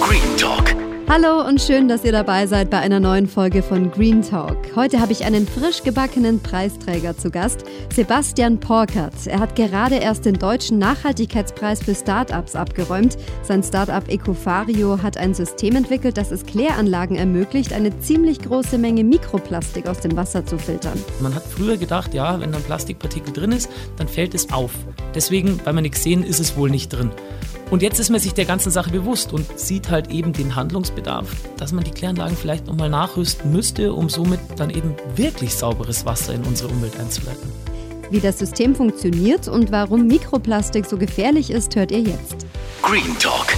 Green Talk. Hallo und schön, dass ihr dabei seid bei einer neuen Folge von Green Talk. Heute habe ich einen frisch gebackenen Preisträger zu Gast, Sebastian Porkert. Er hat gerade erst den deutschen Nachhaltigkeitspreis für Startups abgeräumt. Sein Startup Ecofario hat ein System entwickelt, das es Kläranlagen ermöglicht, eine ziemlich große Menge Mikroplastik aus dem Wasser zu filtern. Man hat früher gedacht, ja, wenn da ein Plastikpartikel drin ist, dann fällt es auf. Deswegen, weil wir nichts sehen, ist es wohl nicht drin. Und jetzt ist man sich der ganzen Sache bewusst und sieht halt eben den Handlungsbedarf, dass man die Kläranlagen vielleicht nochmal nachrüsten müsste, um somit dann eben wirklich sauberes Wasser in unsere Umwelt einzuleiten. Wie das System funktioniert und warum Mikroplastik so gefährlich ist, hört ihr jetzt. Green Talk.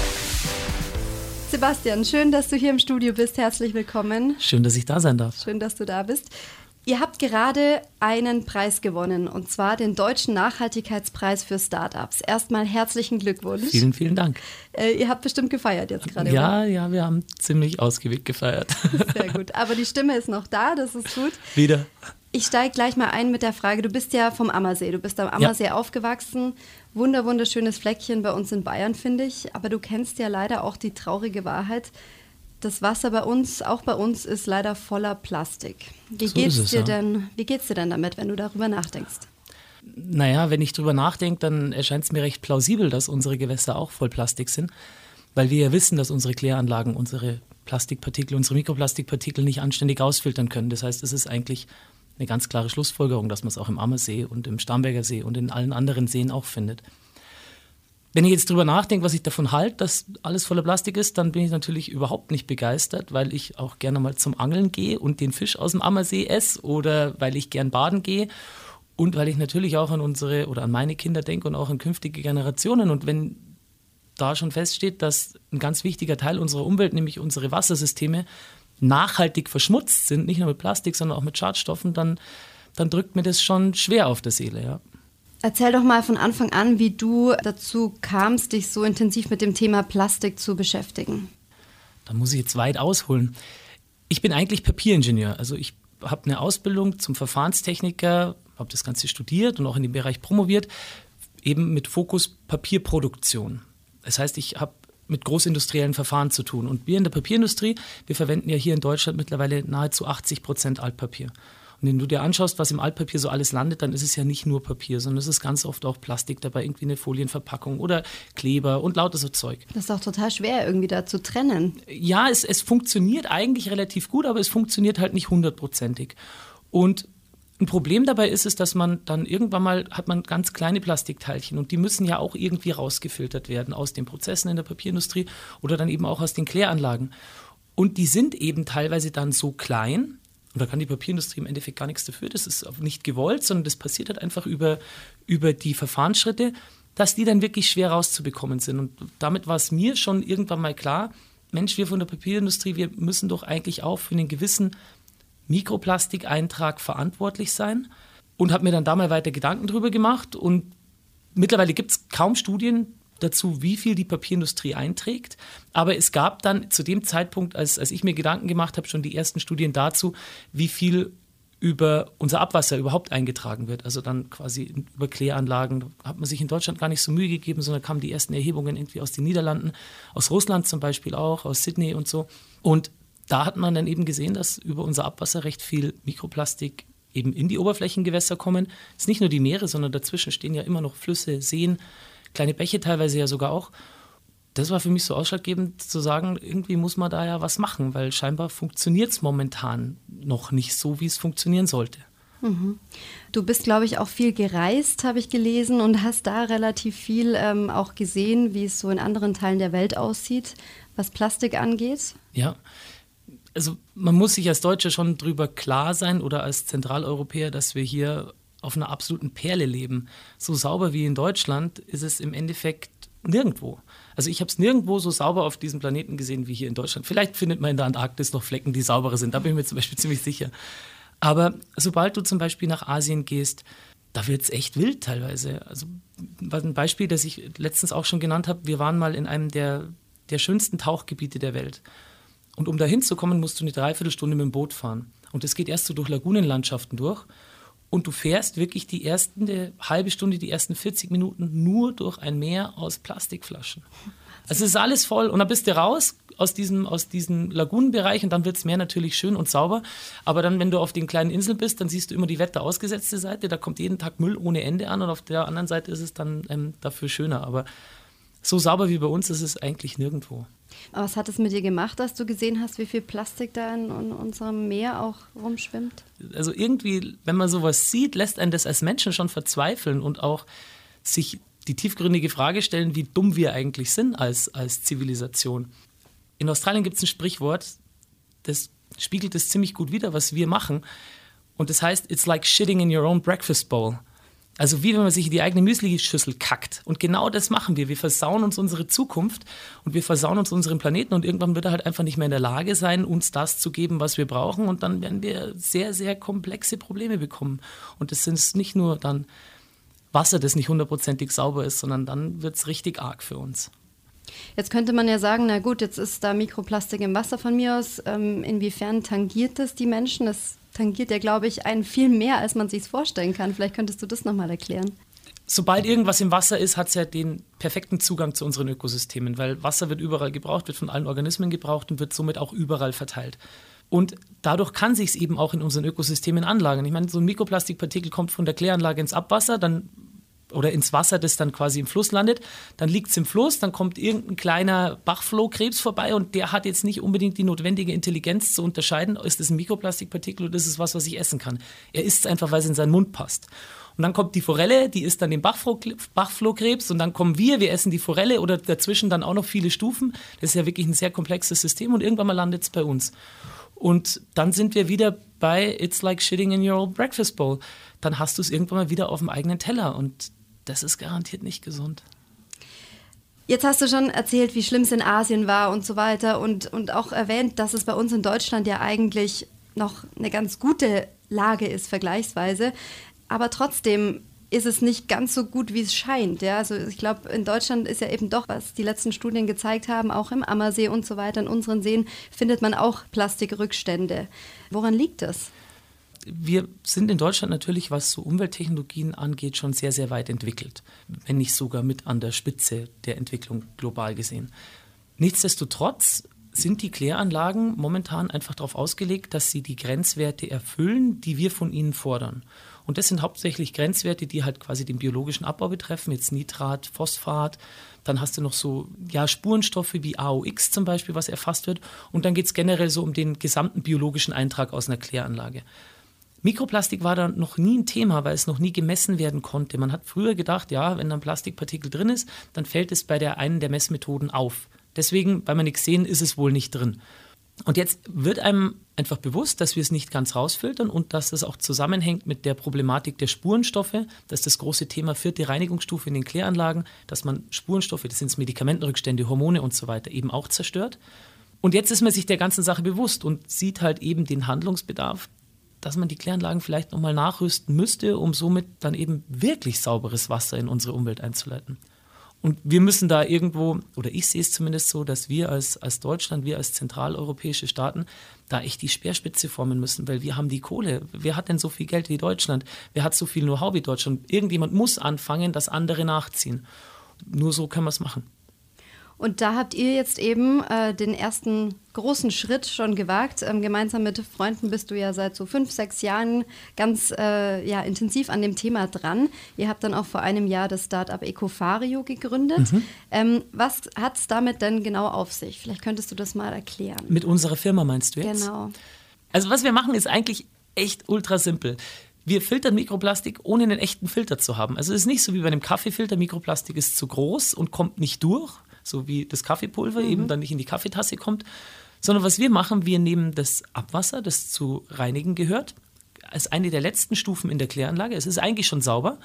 Sebastian, schön, dass du hier im Studio bist. Herzlich willkommen. Schön, dass ich da sein darf. Schön, dass du da bist. Ihr habt gerade einen Preis gewonnen und zwar den Deutschen Nachhaltigkeitspreis für Startups. Erstmal herzlichen Glückwunsch. Vielen, vielen Dank. Äh, ihr habt bestimmt gefeiert jetzt gerade. Ja, oder? ja, wir haben ziemlich ausgiebig gefeiert. Sehr gut. Aber die Stimme ist noch da, das ist gut. Wieder. Ich steige gleich mal ein mit der Frage, du bist ja vom Ammersee, du bist am Ammersee ja. aufgewachsen. Wunder, wunderschönes Fleckchen bei uns in Bayern, finde ich. Aber du kennst ja leider auch die traurige Wahrheit, das Wasser bei uns, auch bei uns, ist leider voller Plastik. Wie so geht's es, dir ja. denn? Wie geht's dir denn damit, wenn du darüber nachdenkst? Naja, wenn ich darüber nachdenke, dann erscheint es mir recht plausibel, dass unsere Gewässer auch voll Plastik sind, weil wir ja wissen, dass unsere Kläranlagen unsere Plastikpartikel, unsere Mikroplastikpartikel nicht anständig ausfiltern können. Das heißt, es ist eigentlich eine ganz klare Schlussfolgerung, dass man es auch im Ammersee und im Starnberger See und in allen anderen Seen auch findet. Wenn ich jetzt drüber nachdenke, was ich davon halte, dass alles voller Plastik ist, dann bin ich natürlich überhaupt nicht begeistert, weil ich auch gerne mal zum Angeln gehe und den Fisch aus dem Ammersee esse oder weil ich gern baden gehe und weil ich natürlich auch an unsere oder an meine Kinder denke und auch an künftige Generationen. Und wenn da schon feststeht, dass ein ganz wichtiger Teil unserer Umwelt, nämlich unsere Wassersysteme, nachhaltig verschmutzt sind, nicht nur mit Plastik, sondern auch mit Schadstoffen, dann, dann drückt mir das schon schwer auf der Seele. Ja. Erzähl doch mal von Anfang an, wie du dazu kamst, dich so intensiv mit dem Thema Plastik zu beschäftigen. Da muss ich jetzt weit ausholen. Ich bin eigentlich Papieringenieur. Also ich habe eine Ausbildung zum Verfahrenstechniker, habe das Ganze studiert und auch in dem Bereich promoviert, eben mit Fokus Papierproduktion. Das heißt, ich habe mit großindustriellen Verfahren zu tun. Und wir in der Papierindustrie, wir verwenden ja hier in Deutschland mittlerweile nahezu 80 Prozent Altpapier. Und wenn du dir anschaust, was im Altpapier so alles landet, dann ist es ja nicht nur Papier, sondern es ist ganz oft auch Plastik dabei, irgendwie eine Folienverpackung oder Kleber und lauter so Zeug. Das ist auch total schwer, irgendwie da zu trennen. Ja, es, es funktioniert eigentlich relativ gut, aber es funktioniert halt nicht hundertprozentig. Und ein Problem dabei ist es, dass man dann irgendwann mal hat man ganz kleine Plastikteilchen und die müssen ja auch irgendwie rausgefiltert werden aus den Prozessen in der Papierindustrie oder dann eben auch aus den Kläranlagen. Und die sind eben teilweise dann so klein, und da kann die Papierindustrie im Endeffekt gar nichts dafür. Das ist nicht gewollt, sondern das passiert halt einfach über, über die Verfahrensschritte, dass die dann wirklich schwer rauszubekommen sind. Und damit war es mir schon irgendwann mal klar, Mensch, wir von der Papierindustrie, wir müssen doch eigentlich auch für einen gewissen Mikroplastikeintrag verantwortlich sein. Und habe mir dann da mal weiter Gedanken drüber gemacht. Und mittlerweile gibt es kaum Studien, dazu, wie viel die Papierindustrie einträgt. Aber es gab dann zu dem Zeitpunkt, als, als ich mir Gedanken gemacht habe, schon die ersten Studien dazu, wie viel über unser Abwasser überhaupt eingetragen wird. Also dann quasi über Kläranlagen. Da hat man sich in Deutschland gar nicht so Mühe gegeben, sondern kamen die ersten Erhebungen irgendwie aus den Niederlanden, aus Russland zum Beispiel auch, aus Sydney und so. Und da hat man dann eben gesehen, dass über unser Abwasser recht viel Mikroplastik eben in die Oberflächengewässer kommen. Es ist nicht nur die Meere, sondern dazwischen stehen ja immer noch Flüsse, Seen, kleine Bäche teilweise ja sogar auch. Das war für mich so ausschlaggebend zu sagen, irgendwie muss man da ja was machen, weil scheinbar funktioniert es momentan noch nicht so, wie es funktionieren sollte. Mhm. Du bist, glaube ich, auch viel gereist, habe ich gelesen, und hast da relativ viel ähm, auch gesehen, wie es so in anderen Teilen der Welt aussieht, was Plastik angeht. Ja, also man muss sich als Deutscher schon drüber klar sein oder als Zentraleuropäer, dass wir hier auf einer absoluten Perle leben. So sauber wie in Deutschland ist es im Endeffekt nirgendwo. Also ich habe es nirgendwo so sauber auf diesem Planeten gesehen wie hier in Deutschland. Vielleicht findet man in der Antarktis noch Flecken, die sauberer sind. Da bin ich mir zum Beispiel ziemlich sicher. Aber sobald du zum Beispiel nach Asien gehst, da wird es echt wild teilweise. Also ein Beispiel, das ich letztens auch schon genannt habe, wir waren mal in einem der, der schönsten Tauchgebiete der Welt. Und um da hinzukommen, musst du eine Dreiviertelstunde mit dem Boot fahren. Und das geht erst so durch Lagunenlandschaften durch und du fährst wirklich die ersten die halbe Stunde, die ersten 40 Minuten nur durch ein Meer aus Plastikflaschen. Also es ist alles voll und dann bist du raus aus diesem, aus diesem Lagunenbereich und dann wird das Meer natürlich schön und sauber. Aber dann, wenn du auf den kleinen Inseln bist, dann siehst du immer die wetterausgesetzte Seite. Da kommt jeden Tag Müll ohne Ende an und auf der anderen Seite ist es dann ähm, dafür schöner. Aber so sauber wie bei uns ist es eigentlich nirgendwo. Was hat es mit dir gemacht, dass du gesehen hast, wie viel Plastik da in, in, unserem Meer auch rumschwimmt? Also irgendwie, wenn man sowas sieht, lässt einen das als Menschen schon verzweifeln und auch sich die tiefgründige Frage stellen, wie dumm wir eigentlich sind als, als Zivilisation. In Australien gibt es ein Sprichwort, das spiegelt es ziemlich gut wider, was wir machen. Und das heißt, it's like shitting in your own breakfast bowl. Also wie wenn man sich in die eigene Müsli-Schüssel kackt. Und genau das machen wir. Wir versauen uns unsere Zukunft und wir versauen uns unseren Planeten und irgendwann wird er halt einfach nicht mehr in der Lage sein, uns das zu geben, was wir brauchen. Und dann werden wir sehr, sehr komplexe Probleme bekommen. Und das sind nicht nur dann Wasser, das nicht hundertprozentig sauber ist, sondern dann wird es richtig arg für uns. Jetzt könnte man ja sagen, na gut, jetzt ist da Mikroplastik im Wasser von mir aus. Ähm, inwiefern tangiert das die Menschen? Das tangiert ja, glaube ich, einen viel mehr, als man sich vorstellen kann. Vielleicht könntest du das nochmal erklären. Sobald irgendwas im Wasser ist, hat es ja den perfekten Zugang zu unseren Ökosystemen, weil Wasser wird überall gebraucht, wird von allen Organismen gebraucht und wird somit auch überall verteilt. Und dadurch kann sich es eben auch in unseren Ökosystemen anlagern. Ich meine, so ein Mikroplastikpartikel kommt von der Kläranlage ins Abwasser, dann oder ins Wasser, das dann quasi im Fluss landet. Dann liegt es im Fluss, dann kommt irgendein kleiner Bachflohkrebs vorbei und der hat jetzt nicht unbedingt die notwendige Intelligenz zu unterscheiden, ist das ein Mikroplastikpartikel oder ist es was, was ich essen kann. Er isst es einfach, weil es in seinen Mund passt. Und dann kommt die Forelle, die isst dann den Bachflohkrebs und dann kommen wir, wir essen die Forelle oder dazwischen dann auch noch viele Stufen. Das ist ja wirklich ein sehr komplexes System und irgendwann mal landet es bei uns. Und dann sind wir wieder bei It's like shitting in your old breakfast bowl. Dann hast du es irgendwann mal wieder auf dem eigenen Teller und das ist garantiert nicht gesund. Jetzt hast du schon erzählt, wie schlimm es in Asien war und so weiter und, und auch erwähnt, dass es bei uns in Deutschland ja eigentlich noch eine ganz gute Lage ist, vergleichsweise. Aber trotzdem ist es nicht ganz so gut, wie es scheint. Ja? Also ich glaube, in Deutschland ist ja eben doch, was die letzten Studien gezeigt haben, auch im Ammersee und so weiter, in unseren Seen findet man auch Plastikrückstände. Woran liegt das? Wir sind in Deutschland natürlich, was so Umwelttechnologien angeht, schon sehr, sehr weit entwickelt, wenn nicht sogar mit an der Spitze der Entwicklung global gesehen. Nichtsdestotrotz sind die Kläranlagen momentan einfach darauf ausgelegt, dass sie die Grenzwerte erfüllen, die wir von ihnen fordern. Und das sind hauptsächlich Grenzwerte, die halt quasi den biologischen Abbau betreffen, jetzt Nitrat, Phosphat. Dann hast du noch so ja, Spurenstoffe wie AOX zum Beispiel, was erfasst wird. Und dann geht es generell so um den gesamten biologischen Eintrag aus einer Kläranlage. Mikroplastik war da noch nie ein Thema, weil es noch nie gemessen werden konnte. Man hat früher gedacht, ja, wenn da ein Plastikpartikel drin ist, dann fällt es bei der einen der Messmethoden auf. Deswegen, weil wir nichts sehen, ist es wohl nicht drin. Und jetzt wird einem einfach bewusst, dass wir es nicht ganz rausfiltern und dass das auch zusammenhängt mit der Problematik der Spurenstoffe. Das ist das große Thema vierte Reinigungsstufe in den Kläranlagen, dass man Spurenstoffe, das sind Medikamentenrückstände, Hormone und so weiter, eben auch zerstört. Und jetzt ist man sich der ganzen Sache bewusst und sieht halt eben den Handlungsbedarf, dass man die Kläranlagen vielleicht nochmal nachrüsten müsste, um somit dann eben wirklich sauberes Wasser in unsere Umwelt einzuleiten. Und wir müssen da irgendwo, oder ich sehe es zumindest so, dass wir als, als Deutschland, wir als zentraleuropäische Staaten da echt die Speerspitze formen müssen, weil wir haben die Kohle. Wer hat denn so viel Geld wie Deutschland? Wer hat so viel Know-how wie Deutschland? Irgendjemand muss anfangen, dass andere nachziehen. Nur so können wir es machen. Und da habt ihr jetzt eben äh, den ersten großen Schritt schon gewagt. Ähm, gemeinsam mit Freunden bist du ja seit so fünf, sechs Jahren ganz äh, ja, intensiv an dem Thema dran. Ihr habt dann auch vor einem Jahr das Startup Ecofario gegründet. Mhm. Ähm, was hat es damit denn genau auf sich? Vielleicht könntest du das mal erklären. Mit unserer Firma meinst du jetzt? Genau. Also was wir machen, ist eigentlich echt ultra simpel. Wir filtern Mikroplastik, ohne einen echten Filter zu haben. Also es ist nicht so wie bei einem Kaffeefilter, Mikroplastik ist zu groß und kommt nicht durch, so wie das Kaffeepulver mhm. eben dann nicht in die Kaffeetasse kommt. Sondern was wir machen, wir nehmen das Abwasser, das zu reinigen gehört, als eine der letzten Stufen in der Kläranlage. Es ist eigentlich schon sauber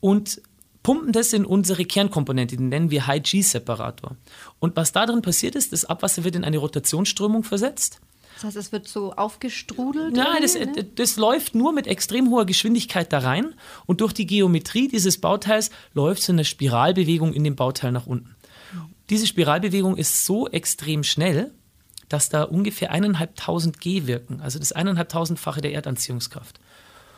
und pumpen das in unsere Kernkomponente, die nennen wir High-G-Separator. Und was da drin passiert ist, das Abwasser wird in eine Rotationsströmung versetzt. Das heißt, es wird so aufgestrudelt? Nein, das, ne? das läuft nur mit extrem hoher Geschwindigkeit da rein und durch die Geometrie dieses Bauteils läuft es in einer Spiralbewegung in dem Bauteil nach unten. Diese Spiralbewegung ist so extrem schnell, dass da ungefähr eineinhalbtausend G wirken, also das eineinhalbtausendfache der Erdanziehungskraft.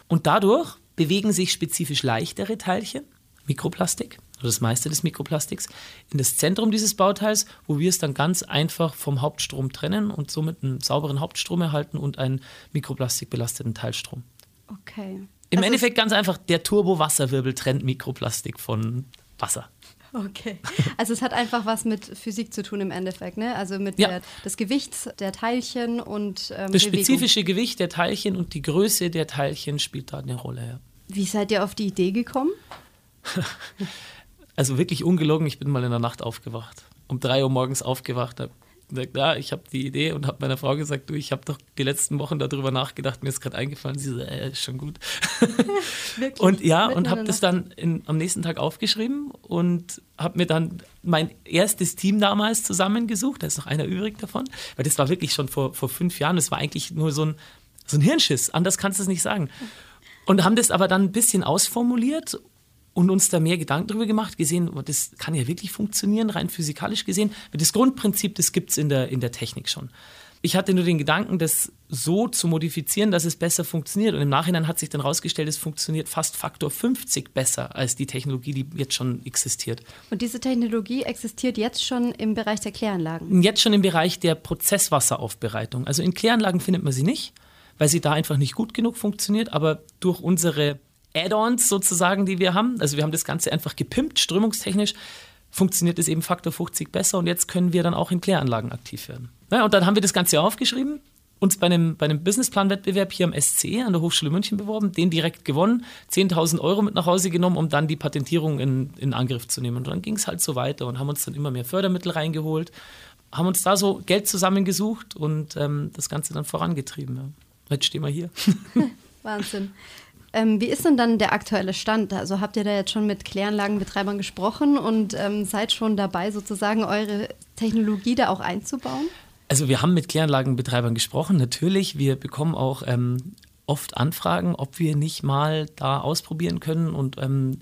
Und dadurch bewegen sich spezifisch leichtere Teilchen, Mikroplastik, oder das meiste des Mikroplastiks, in das Zentrum dieses Bauteils, wo wir es dann ganz einfach vom Hauptstrom trennen und somit einen sauberen Hauptstrom erhalten und einen mikroplastikbelasteten Teilstrom. Okay. Im Also- Endeffekt ganz einfach, der Turbo-Wasserwirbel trennt Mikroplastik von Wasser. Okay. Also es hat einfach was mit Physik zu tun im Endeffekt, ne? Also mit Ja. der, das Gewicht der Teilchen und ähm, Das Bewegung. spezifische Gewicht der Teilchen und die Größe der Teilchen spielt da eine Rolle. Ja. Wie seid ihr auf die Idee gekommen? Also wirklich ungelogen, ich bin mal in der Nacht aufgewacht. Um drei Uhr morgens aufgewacht, habe gesagt, ja, ich habe die Idee und habe meiner Frau gesagt, du, ich habe doch die letzten Wochen darüber nachgedacht, mir ist gerade eingefallen. Sie so, äh, ist schon gut. Wirklich? Und ja, Mitten und habe das dann in, am nächsten Tag aufgeschrieben und habe mir dann mein erstes Team damals zusammengesucht. Da ist noch einer übrig davon, weil das war wirklich schon vor, vor fünf Jahren. Das war eigentlich nur so ein, so ein Hirnschiss. Anders kannst du es nicht sagen. Und haben das aber dann ein bisschen ausformuliert und uns da mehr Gedanken darüber gemacht, gesehen, das kann ja wirklich funktionieren, rein physikalisch gesehen. Das Grundprinzip, das gibt es in der, in der Technik schon. Ich hatte nur den Gedanken, das so zu modifizieren, dass es besser funktioniert. Und im Nachhinein hat sich dann herausgestellt, es funktioniert fast Faktor 50 besser als die Technologie, die jetzt schon existiert. Und diese Technologie existiert jetzt schon im Bereich der Kläranlagen. Jetzt schon im Bereich der Prozesswasseraufbereitung. Also in Kläranlagen findet man sie nicht, weil sie da einfach nicht gut genug funktioniert, aber durch unsere Add-ons sozusagen, die wir haben, also wir haben das Ganze einfach gepimpt, strömungstechnisch, funktioniert es eben Faktor 50 besser und jetzt können wir dann auch in Kläranlagen aktiv werden. Ja, und dann haben wir das Ganze aufgeschrieben, uns bei einem, bei einem Businessplan-Wettbewerb hier am SCE an der Hochschule München beworben, den direkt gewonnen, 10.000 Euro mit nach Hause genommen, um dann die Patentierung in, in Angriff zu nehmen. Und dann ging es halt so weiter und haben uns dann immer mehr Fördermittel reingeholt, haben uns da so Geld zusammengesucht und ähm, das Ganze dann vorangetrieben. Ja. Jetzt stehen wir hier. Wahnsinn. Ähm, wie ist denn dann der aktuelle Stand? Also habt ihr da jetzt schon mit Kläranlagenbetreibern gesprochen und ähm, seid schon dabei, sozusagen eure Technologie da auch einzubauen? Also wir haben mit Kläranlagenbetreibern gesprochen, natürlich. Wir bekommen auch ähm, oft Anfragen, ob wir nicht mal da ausprobieren können und ähm,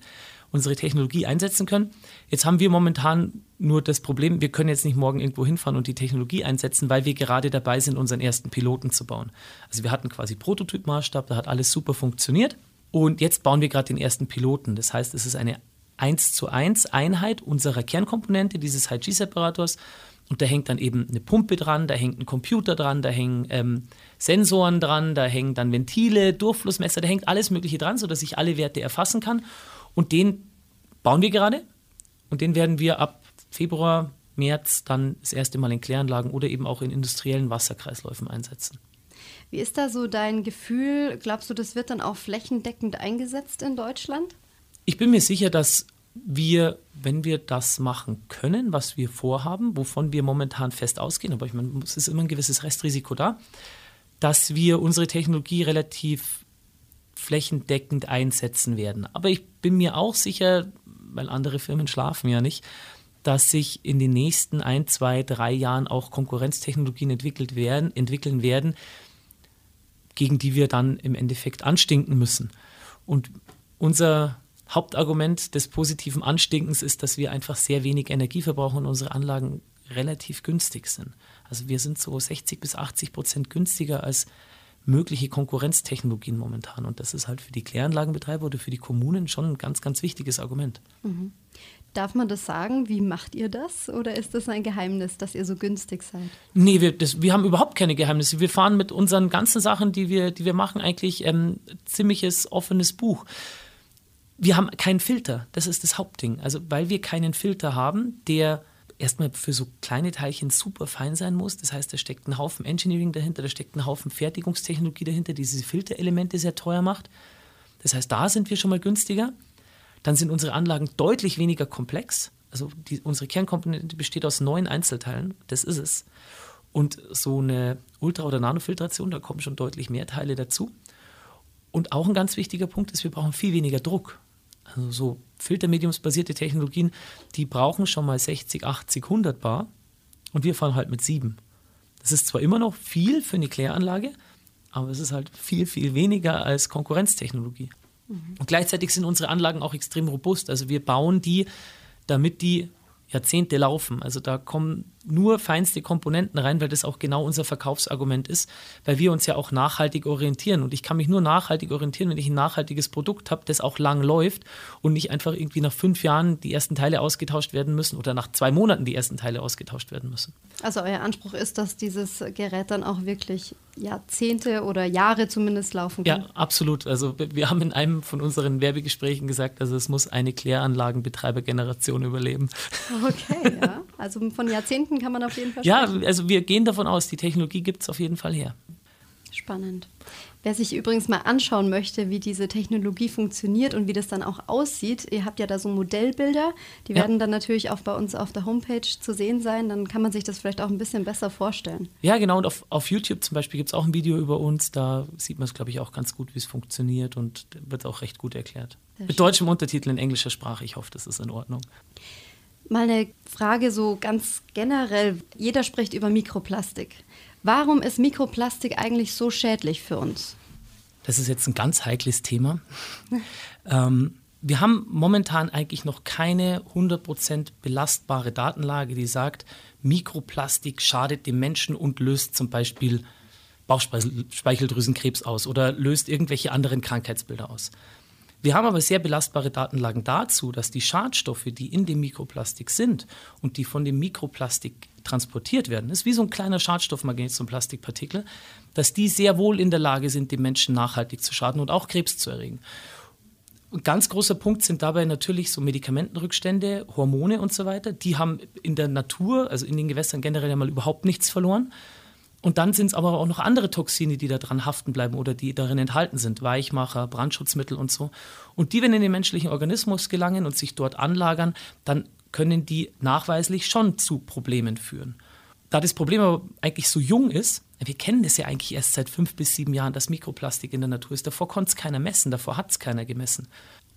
unsere Technologie einsetzen können. Jetzt haben wir momentan nur das Problem, wir können jetzt nicht morgen irgendwo hinfahren und die Technologie einsetzen, weil wir gerade dabei sind, unseren ersten Piloten zu bauen. Also wir hatten quasi Prototypmaßstab, da hat alles super funktioniert. Und jetzt bauen wir gerade den ersten Piloten. Das heißt, es ist eine 1 zu 1 Einheit unserer Kernkomponente dieses HG-Separators. Und da hängt dann eben eine Pumpe dran, da hängt ein Computer dran, da hängen ähm, Sensoren dran, da hängen dann Ventile, Durchflussmesser, da hängt alles Mögliche dran, sodass ich alle Werte erfassen kann. Und den bauen wir gerade und den werden wir ab Februar, März dann das erste Mal in Kläranlagen oder eben auch in industriellen Wasserkreisläufen einsetzen. Wie ist da so dein Gefühl? Glaubst du, das wird dann auch flächendeckend eingesetzt in Deutschland? Ich bin mir sicher, dass wir, wenn wir das machen können, was wir vorhaben, wovon wir momentan fest ausgehen, aber ich meine, es ist immer ein gewisses Restrisiko da, dass wir unsere Technologie relativ flächendeckend einsetzen werden. Aber ich bin mir auch sicher, weil andere Firmen schlafen ja nicht, dass sich in den nächsten ein, zwei, drei Jahren auch Konkurrenztechnologien entwickelt werden, entwickeln werden, gegen die wir dann im Endeffekt anstinken müssen. Und unser Hauptargument des positiven Anstinkens ist, dass wir einfach sehr wenig Energie verbrauchen und unsere Anlagen relativ günstig sind. Also wir sind so 60 bis 80 Prozent günstiger als mögliche Konkurrenztechnologien momentan. Und das ist halt für die Kläranlagenbetreiber oder für die Kommunen schon ein ganz, ganz wichtiges Argument. Darf man das sagen? Wie macht ihr das? Oder ist das ein Geheimnis, dass ihr so günstig seid? Nee, wir, das, wir haben überhaupt keine Geheimnisse. Wir fahren mit unseren ganzen Sachen, die wir, die wir machen, eigentlich ähm, ziemliches offenes Buch. Wir haben keinen Filter, das ist das Hauptding. Also weil wir keinen Filter haben, der erstmal für so kleine Teilchen super fein sein muss. Das heißt, da steckt ein Haufen Engineering dahinter, da steckt ein Haufen Fertigungstechnologie dahinter, die diese Filterelemente sehr teuer macht. Das heißt, da sind wir schon mal günstiger. Dann sind unsere Anlagen deutlich weniger komplex. Also die, unsere Kernkomponente besteht aus neun Einzelteilen. Das ist es. Und so eine Ultra- oder Nanofiltration, da kommen schon deutlich mehr Teile dazu. Und auch ein ganz wichtiger Punkt ist, wir brauchen viel weniger Druck. Also so filtermediumsbasierte Technologien, die brauchen schon mal 60, 80, 100 Bar und wir fahren halt mit 7. Das ist zwar immer noch viel für eine Kläranlage, aber es ist halt viel, viel weniger als Konkurrenztechnologie. Und gleichzeitig sind unsere Anlagen auch extrem robust. Also wir bauen die, damit die Jahrzehnte laufen. Also da kommen nur feinste Komponenten rein, weil das auch genau unser Verkaufsargument ist, weil wir uns ja auch nachhaltig orientieren. Und ich kann mich nur nachhaltig orientieren, wenn ich ein nachhaltiges Produkt habe, das auch lang läuft und nicht einfach irgendwie nach fünf Jahren die ersten Teile ausgetauscht werden müssen oder nach zwei Monaten die ersten Teile ausgetauscht werden müssen. Also euer Anspruch ist, dass dieses Gerät dann auch wirklich Jahrzehnte oder Jahre zumindest laufen kann. Ja, absolut. Also wir haben in einem von unseren Werbegesprächen gesagt, also es muss eine Kläranlagenbetreibergeneration überleben. Okay, ja. Also von Jahrzehnten kann man auf jeden Fall Ja, also wir gehen davon aus, die Technologie gibt es auf jeden Fall her. Spannend. Wer sich übrigens mal anschauen möchte, wie diese Technologie funktioniert und wie das dann auch aussieht, ihr habt ja da so Modellbilder, die ja. werden dann natürlich auch bei uns auf der Homepage zu sehen sein, dann kann man sich das vielleicht auch ein bisschen besser vorstellen. Ja, genau, und auf, auf YouTube zum Beispiel gibt es auch ein Video über uns, da sieht man es, glaube ich, auch ganz gut, wie es funktioniert und wird auch recht gut erklärt. Sehr Mit schön. deutschem Untertitel in englischer Sprache, ich hoffe, das ist in Ordnung. Mal eine Frage so ganz generell. Jeder spricht über Mikroplastik. Warum ist Mikroplastik eigentlich so schädlich für uns? Das ist jetzt ein ganz heikles Thema. ähm, wir haben momentan eigentlich noch keine 100% belastbare Datenlage, die sagt, Mikroplastik schadet dem Menschen und löst zum Beispiel Bauchspeicheldrüsenkrebs aus oder löst irgendwelche anderen Krankheitsbilder aus. Wir haben aber sehr belastbare Datenlagen dazu, dass die Schadstoffe, die in dem Mikroplastik sind und die von dem Mikroplastik transportiert werden, ist wie so ein kleiner Schadstoffmagnet, ein Plastikpartikel, dass die sehr wohl in der Lage sind, dem Menschen nachhaltig zu schaden und auch Krebs zu erregen. Ein ganz großer Punkt sind dabei natürlich so Medikamentenrückstände, Hormone und so weiter. Die haben in der Natur, also in den Gewässern generell einmal überhaupt nichts verloren. Und dann sind es aber auch noch andere Toxine, die da dran haften bleiben oder die darin enthalten sind. Weichmacher, Brandschutzmittel und so. Und die, wenn in den menschlichen Organismus gelangen und sich dort anlagern, dann können die nachweislich schon zu Problemen führen. Da das Problem aber eigentlich so jung ist, wir kennen das ja eigentlich erst seit fünf bis sieben Jahren, dass Mikroplastik in der Natur ist. Davor konnte es keiner messen, davor hat es keiner gemessen.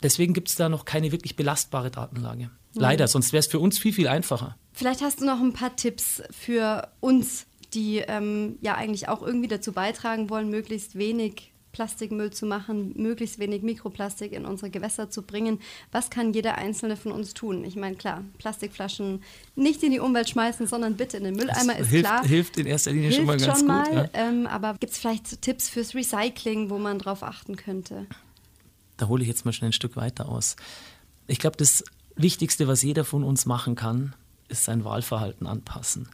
Deswegen gibt es da noch keine wirklich belastbare Datenlage. Leider, sonst wäre es für uns viel, viel einfacher. Vielleicht hast du noch ein paar Tipps für uns die ähm, ja eigentlich auch irgendwie dazu beitragen wollen, möglichst wenig Plastikmüll zu machen, möglichst wenig Mikroplastik in unsere Gewässer zu bringen. Was kann jeder Einzelne von uns tun? Ich meine, klar, Plastikflaschen nicht in die Umwelt schmeißen, sondern bitte in den Mülleimer, das ist hilft, klar. Hilft in erster Linie schon mal ganz schon mal, gut. Ja. Ähm, aber gibt es vielleicht Tipps fürs Recycling, wo man drauf achten könnte? Da hole ich jetzt mal schnell ein Stück weiter aus. Ich glaube, das Wichtigste, was jeder von uns machen kann, ist sein Wahlverhalten anpassen.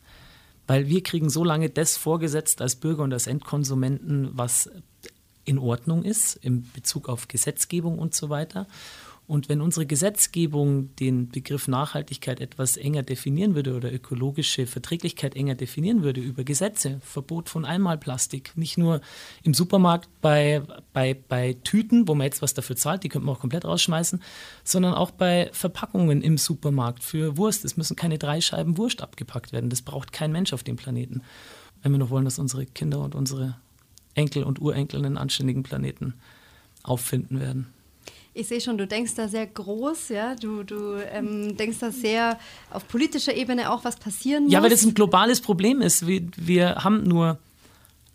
Weil wir kriegen so lange das vorgesetzt als Bürger und als Endkonsumenten, was in Ordnung ist in Bezug auf Gesetzgebung und so weiter. Und wenn unsere Gesetzgebung den Begriff Nachhaltigkeit etwas enger definieren würde oder ökologische Verträglichkeit enger definieren würde über Gesetze, Verbot von Einmalplastik, nicht nur im Supermarkt bei, bei, bei Tüten, wo man jetzt was dafür zahlt, die könnte man auch komplett rausschmeißen, sondern auch bei Verpackungen im Supermarkt für Wurst. Es müssen keine drei Scheiben Wurst abgepackt werden. Das braucht kein Mensch auf dem Planeten. Wenn wir noch wollen, dass unsere Kinder und unsere Enkel und Urenkel einen anständigen Planeten auffinden werden. Ich sehe schon, du denkst da sehr groß, ja. Du, du ähm, denkst da sehr auf politischer Ebene auch, was passieren muss. Ja, weil das ein globales Problem ist. Wir, wir haben nur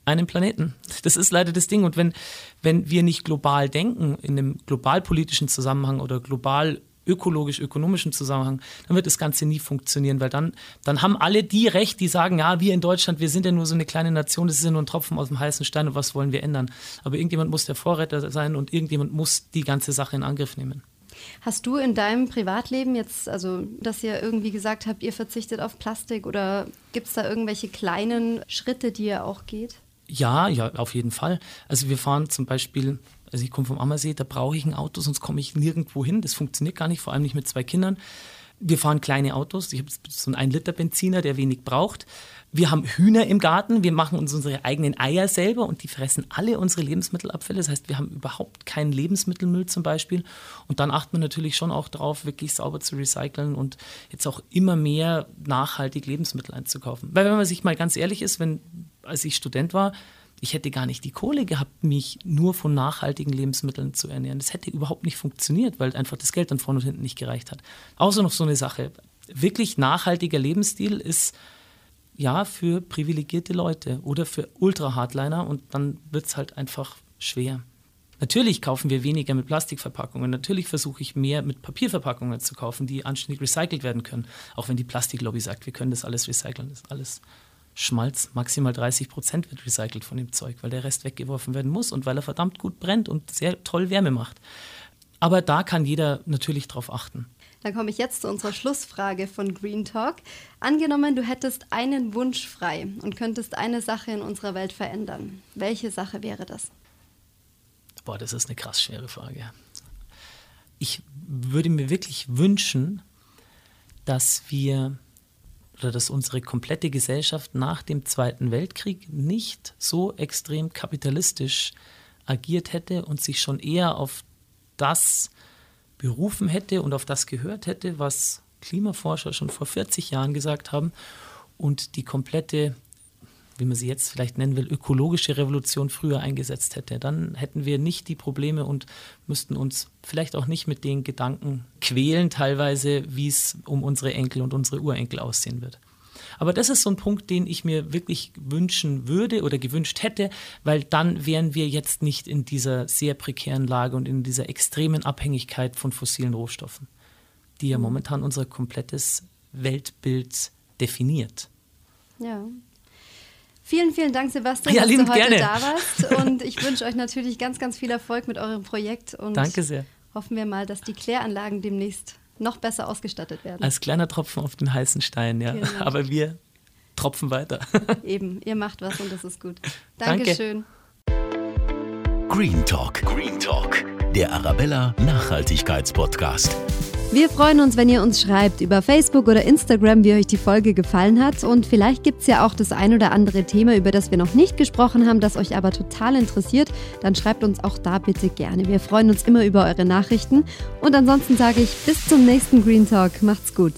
einen Planeten. Das ist leider das Ding. Und wenn, wenn wir nicht global denken, in einem globalpolitischen Zusammenhang oder global ökologisch-ökonomischen Zusammenhang, dann wird das Ganze nie funktionieren, weil dann, dann haben alle die Recht, die sagen, ja, wir in Deutschland, wir sind ja nur so eine kleine Nation, das ist ja nur ein Tropfen aus dem heißen Stein und was wollen wir ändern? Aber irgendjemand muss der Vorreiter sein und irgendjemand muss die ganze Sache in Angriff nehmen. Hast du in deinem Privatleben jetzt, also dass ihr irgendwie gesagt habt, ihr verzichtet auf Plastik oder gibt es da irgendwelche kleinen Schritte, die ihr auch geht? Ja, ja, auf jeden Fall. Also wir fahren zum Beispiel also ich komme vom Ammersee, da brauche ich ein Auto, sonst komme ich nirgendwo hin. Das funktioniert gar nicht, vor allem nicht mit zwei Kindern. Wir fahren kleine Autos. Ich habe so einen 1-Liter-Benziner, der wenig braucht. Wir haben Hühner im Garten. Wir machen uns unsere eigenen Eier selber und die fressen alle unsere Lebensmittelabfälle. Das heißt, wir haben überhaupt keinen Lebensmittelmüll zum Beispiel. Und dann achten wir natürlich schon auch darauf, wirklich sauber zu recyceln und jetzt auch immer mehr nachhaltig Lebensmittel einzukaufen. Weil wenn man sich mal ganz ehrlich ist, wenn als ich Student war, ich hätte gar nicht die Kohle gehabt, mich nur von nachhaltigen Lebensmitteln zu ernähren. Das hätte überhaupt nicht funktioniert, weil einfach das Geld dann vorne und hinten nicht gereicht hat. Außer noch so eine Sache. Wirklich nachhaltiger Lebensstil ist ja für privilegierte Leute oder für Ultra-Hardliner und dann wird es halt einfach schwer. Natürlich kaufen wir weniger mit Plastikverpackungen. Natürlich versuche ich mehr mit Papierverpackungen zu kaufen, die anständig recycelt werden können. Auch wenn die Plastiklobby sagt, wir können das alles recyceln. Das ist alles Schmalz. Maximal 30 Prozent wird recycelt von dem Zeug, weil der Rest weggeworfen werden muss und weil er verdammt gut brennt und sehr toll Wärme macht. Aber da kann jeder natürlich drauf achten. Dann komme ich jetzt zu unserer Schlussfrage von Green Talk. Angenommen, du hättest einen Wunsch frei und könntest eine Sache in unserer Welt verändern. Welche Sache wäre das? Boah, das ist eine krass schwere Frage. Ich würde mir wirklich wünschen, dass wir oder dass unsere komplette Gesellschaft nach dem Zweiten Weltkrieg nicht so extrem kapitalistisch agiert hätte und sich schon eher auf das berufen hätte und auf das gehört hätte, was Klimaforscher schon vor 40 Jahren gesagt haben und die komplette, wie man sie jetzt vielleicht nennen will, ökologische Revolution früher eingesetzt hätte. Dann hätten wir nicht die Probleme und müssten uns vielleicht auch nicht mit den Gedanken quälen, teilweise, wie es um unsere Enkel und unsere Urenkel aussehen wird. Aber das ist so ein Punkt, den ich mir wirklich wünschen würde oder gewünscht hätte, weil dann wären wir jetzt nicht in dieser sehr prekären Lage und in dieser extremen Abhängigkeit von fossilen Rohstoffen, die ja mhm. momentan unser komplettes Weltbild definiert. Ja. Vielen, vielen Dank, Sebastian, ja, dass du heute gerne. da warst. Und ich wünsche euch natürlich ganz, ganz viel Erfolg mit eurem Projekt. Und Danke sehr. Hoffen wir mal, dass die Kläranlagen demnächst noch besser ausgestattet werden. Als kleiner Tropfen auf den heißen Stein, ja. Genau. Aber wir tropfen weiter. Eben, ihr macht was und das ist gut. Dankeschön. Danke. Green Talk. Green Talk. Der Arabella Nachhaltigkeitspodcast. Wir freuen uns, wenn ihr uns schreibt über Facebook oder Instagram, wie euch die Folge gefallen hat. Und vielleicht gibt es ja auch das ein oder andere Thema, über das wir noch nicht gesprochen haben, das euch aber total interessiert. Dann schreibt uns auch da bitte gerne. Wir freuen uns immer über eure Nachrichten. Und ansonsten sage ich bis zum nächsten Green Talk. Macht's gut.